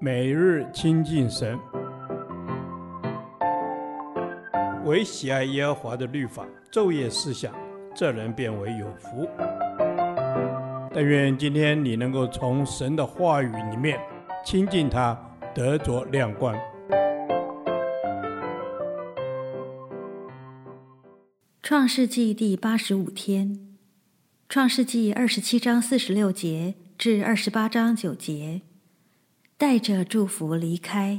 每日亲近神，唯喜爱耶和华的律法，昼夜思想，这人便为有福。但愿今天你能够从神的话语里面亲近他，得着亮光。创世纪第八十五天，创世纪二十七章四十六节至二十八章九节，带着祝福离开。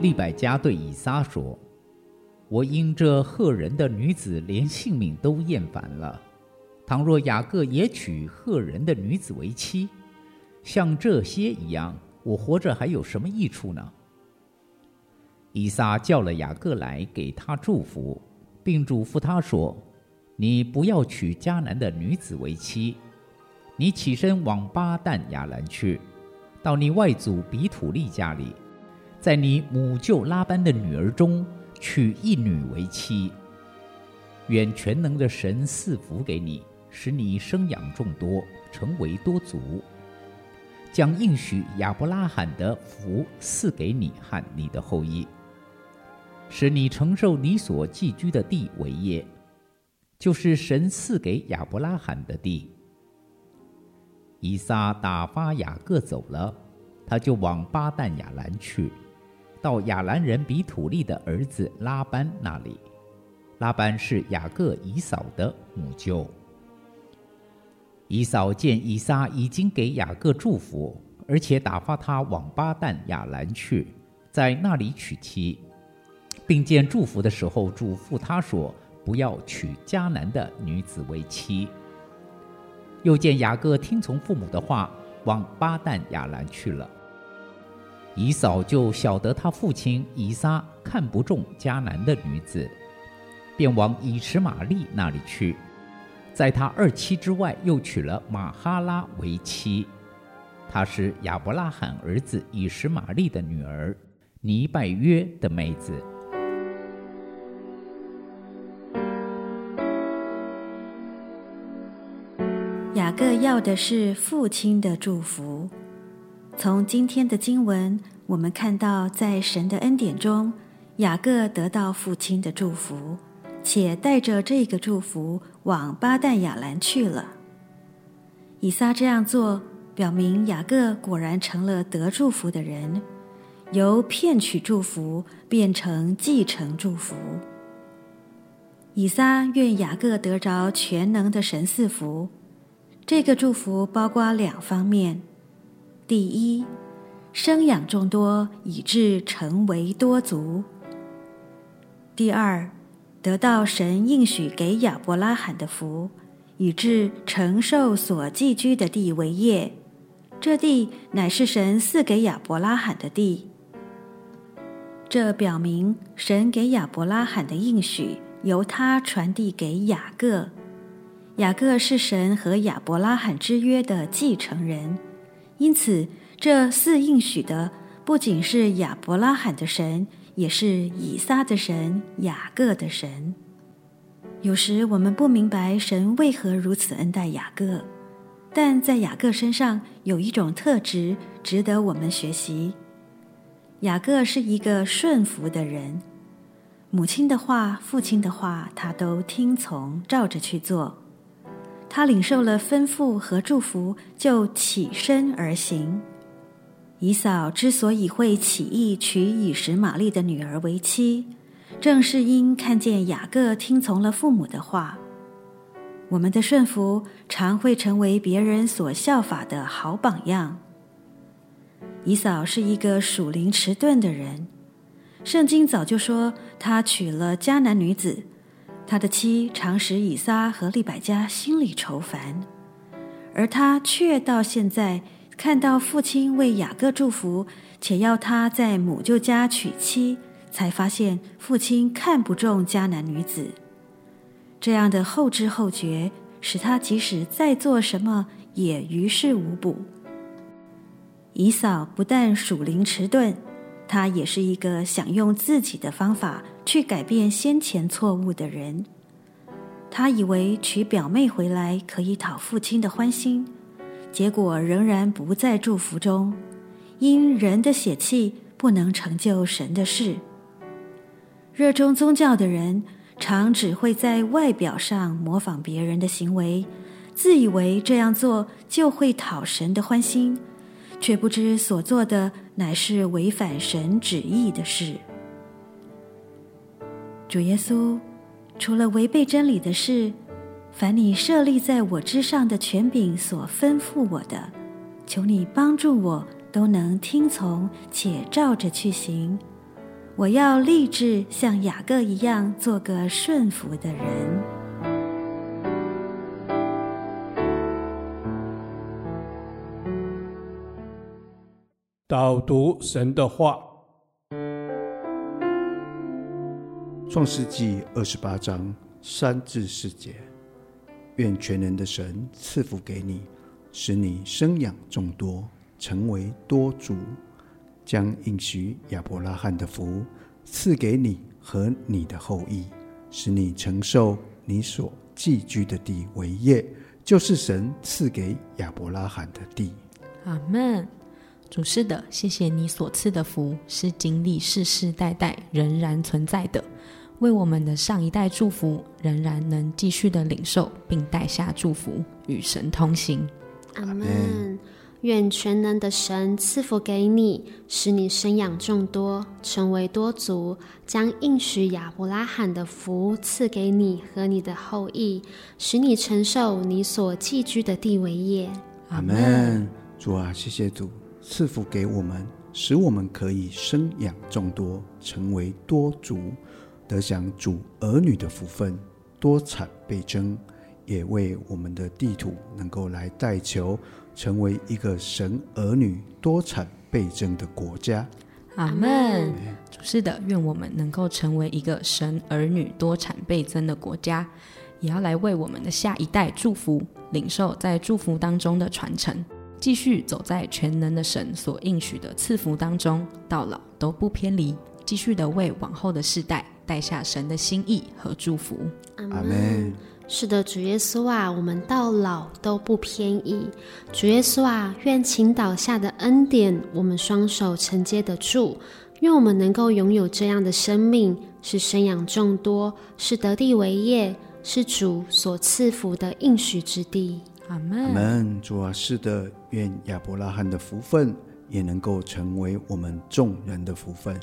利百加对以撒说：“我因这赫人的女子，连性命都厌烦了。”倘若雅各也娶赫人的女子为妻，像这些一样，我活着还有什么益处呢？以撒叫了雅各来，给他祝福，并嘱咐他说：“你不要娶迦南的女子为妻，你起身往巴旦亚兰去，到你外祖比土利家里，在你母舅拉班的女儿中娶一女为妻。愿全能的神赐福给你。”使你生养众多，成为多族，将应许亚伯拉罕的福赐给你和你的后裔，使你承受你所寄居的地为业，就是神赐给亚伯拉罕的地。以撒打发雅各走了，他就往巴旦亚兰去，到亚兰人比土利的儿子拉班那里。拉班是雅各以扫的母舅。以扫见以撒已经给雅各祝福，而且打发他往巴旦亚兰去，在那里娶妻，并见祝福的时候嘱咐他说：“不要娶迦南的女子为妻。”又见雅各听从父母的话，往巴旦亚兰去了。以扫就晓得他父亲以撒看不中迦南的女子，便往以实玛利那里去。在他二妻之外，又娶了玛哈拉为妻，她是亚伯拉罕儿子以实玛利的女儿，尼拜约的妹子。雅各要的是父亲的祝福。从今天的经文，我们看到，在神的恩典中，雅各得到父亲的祝福。且带着这个祝福往巴旦亚兰去了。以撒这样做，表明雅各果然成了得祝福的人，由骗取祝福变成继承祝福。以撒愿雅各得着全能的神赐福，这个祝福包括两方面：第一，生养众多，以致成为多族；第二，得到神应许给亚伯拉罕的福，以致承受所寄居的地为业，这地乃是神赐给亚伯拉罕的地。这表明神给亚伯拉罕的应许由他传递给雅各，雅各是神和亚伯拉罕之约的继承人，因此这四应许的不仅是亚伯拉罕的神。也是以撒的神，雅各的神。有时我们不明白神为何如此恩待雅各，但在雅各身上有一种特质值得我们学习。雅各是一个顺服的人，母亲的话、父亲的话，他都听从，照着去做。他领受了吩咐和祝福，就起身而行。以扫之所以会起意娶以实玛利的女儿为妻，正是因看见雅各听从了父母的话。我们的顺服常会成为别人所效法的好榜样。以扫是一个属灵迟钝的人，圣经早就说他娶了迦南女子，他的妻常使以撒和利百加心里愁烦，而他却到现在。看到父亲为雅各祝福，且要他在母舅家娶妻，才发现父亲看不中迦南女子。这样的后知后觉，使他即使再做什么也于事无补。以扫不但属灵迟钝，他也是一个想用自己的方法去改变先前错误的人。他以为娶表妹回来可以讨父亲的欢心，结果仍然不在祝福中，因人的血气不能成就神的事。热衷宗教的人，常只会在外表上模仿别人的行为，自以为这样做就会讨神的欢心。却不知所做的乃是违反神旨意的事。主耶稣，除了违背真理的事，凡你设立在我之上的权柄所吩咐我的，求你帮助我都能听从且照着去行。我要立志像雅各一样，做个顺服的人。导读神的话，《创世纪》二十八章三至四节：愿全能的神赐福给你，使你生养众多，成为多族，将应许亚伯拉罕的福赐给你和你的后裔，使你承受你所寄居的地为业，就是神赐给亚伯拉罕的地。阿门。主是的，谢谢你所赐的福，是经历世世代代仍然存在的，为我们的上一代祝福，仍然能继续的领受并带下祝福，与神同行。阿门。愿全能的神赐福给你，使你生养众多，成为多族，将应许亚伯拉罕的福赐给你和你的后裔，使你承受你所寄居的地为业。阿门。主啊，谢谢主。赐福给我们，使我们可以生养众多，成为多族，得享主儿女的福分，多产倍增，也为我们的地土能够来代求，成为一个神儿女多产倍增的国家。阿门。主是的，愿我们能够成为一个神儿女多产倍增的国家，也要来为我们的下一代祝福，领受在祝福当中的传承。继续走在全能的神所应许的赐福当中，到老都不偏离。继续的为往后的世代带下神的心意和祝福。阿门。是的，主耶稣啊，我们到老都不偏倚。主耶稣啊，愿倾倒下的恩典，我们双手承接得住。愿我们能够拥有这样的生命，是生养众多，是得地为业，是主所赐福的应许之地。阿门。阿门。主啊，是的，愿亚伯拉罕的福分也能够成为我们众人的福分，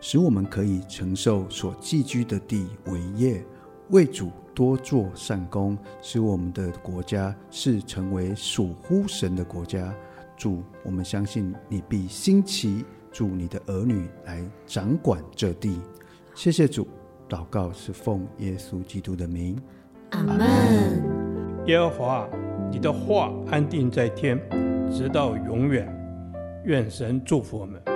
使我们可以承受所寄居的地为业，为主多做善功，使我们的国家是成为属乎神的国家。主，我们相信你必兴起主你的儿女来掌管这地。谢谢主，祷告是奉耶稣基督的名。阿门。耶和华。你的话安定在天，直到永远。愿神祝福我们。